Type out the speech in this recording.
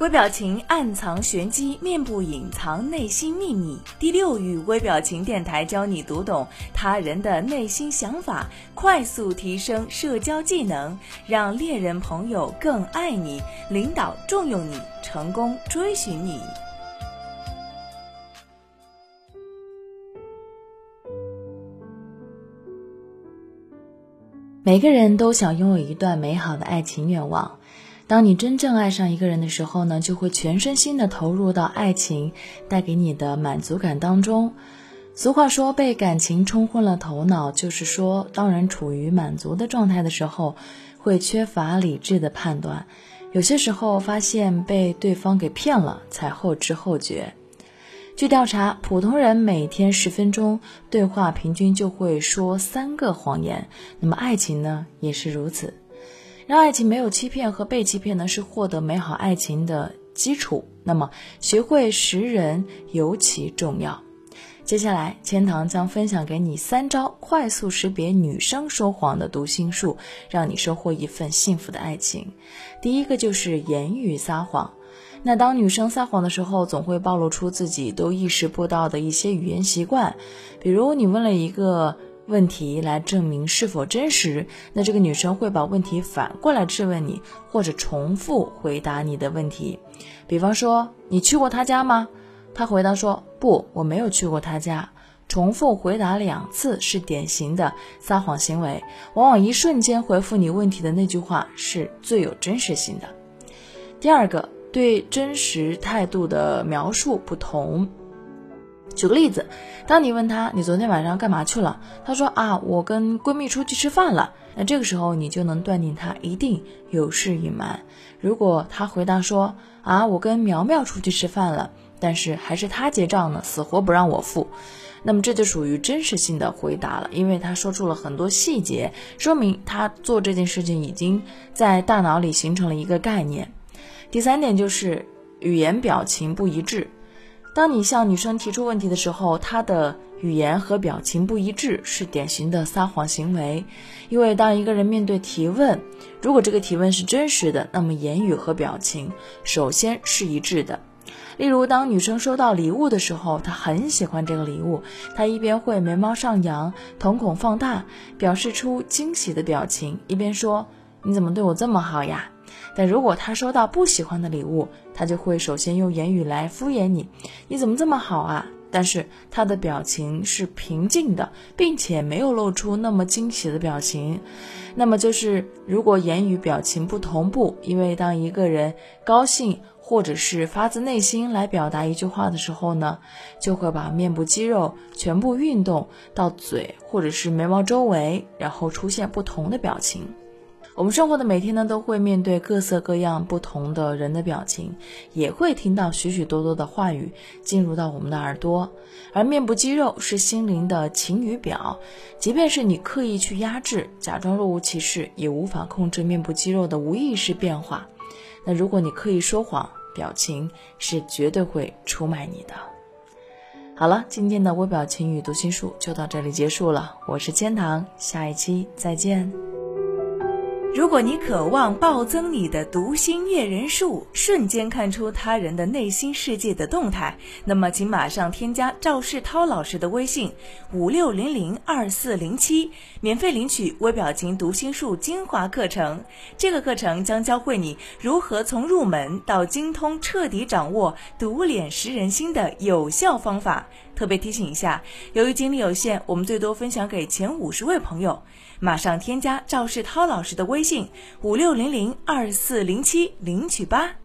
微表情暗藏玄机，面部隐藏内心秘密。第六域微表情电台教你读懂他人的内心想法，快速提升社交技能，让恋人朋友更爱你，领导重用你，成功追寻你。每个人都想拥有一段美好的爱情愿望。当你真正爱上一个人的时候呢，就会全身心的投入到爱情带给你的满足感当中。俗话说，被感情冲昏了头脑，就是说，当人处于满足的状态的时候，会缺乏理智的判断，有些时候发现被对方给骗了，才后知后觉。据调查，普通人每天十分钟对话，平均就会说三个谎言。那么，爱情呢，也是如此。让爱情没有欺骗和被欺骗呢，是获得美好爱情的基础。那么，学会识人尤其重要。接下来，千堂将分享给你三招快速识别女生说谎的读心术，让你收获一份幸福的爱情。第一个就是言语撒谎。那当女生撒谎的时候，总会暴露出自己都意识不到的一些语言习惯，比如你问了一个。问题来证明是否真实，那这个女生会把问题反过来质问你，或者重复回答你的问题。比方说，你去过他家吗？他回答说不，我没有去过他家。重复回答两次是典型的撒谎行为，往往一瞬间回复你问题的那句话是最有真实性的。第二个，对真实态度的描述不同。举个例子，当你问他你昨天晚上干嘛去了，他说啊，我跟闺蜜出去吃饭了。那这个时候你就能断定他一定有事隐瞒。如果他回答说啊，我跟苗苗出去吃饭了，但是还是他结账呢，死活不让我付，那么这就属于真实性的回答了，因为他说出了很多细节，说明他做这件事情已经在大脑里形成了一个概念。第三点就是语言表情不一致。当你向女生提出问题的时候，她的语言和表情不一致，是典型的撒谎行为。因为当一个人面对提问，如果这个提问是真实的，那么言语和表情首先是一致的。例如，当女生收到礼物的时候，她很喜欢这个礼物，她一边会眉毛上扬，瞳孔放大，表示出惊喜的表情，一边说：“你怎么对我这么好呀？”但如果他收到不喜欢的礼物，他就会首先用言语来敷衍你，你怎么这么好啊？但是他的表情是平静的，并且没有露出那么惊喜的表情。那么就是如果言语表情不同步，因为当一个人高兴或者是发自内心来表达一句话的时候呢，就会把面部肌肉全部运动到嘴或者是眉毛周围，然后出现不同的表情。我们生活的每天呢，都会面对各色各样不同的人的表情，也会听到许许多多的话语进入到我们的耳朵。而面部肌肉是心灵的晴雨表，即便是你刻意去压制，假装若无其事，也无法控制面部肌肉的无意识变化。那如果你刻意说谎，表情是绝对会出卖你的。好了，今天的微表情与读心术就到这里结束了。我是千堂，下一期再见。如果你渴望暴增你的读心阅人数，瞬间看出他人的内心世界的动态，那么请马上添加赵世涛老师的微信五六零零二四零七，免费领取微表情读心术精华课程。这个课程将教会你如何从入门到精通，彻底掌握读脸识人心的有效方法。特别提醒一下，由于精力有限，我们最多分享给前五十位朋友。马上添加赵世涛老师的微微信：五六零零二四零七，领取吧。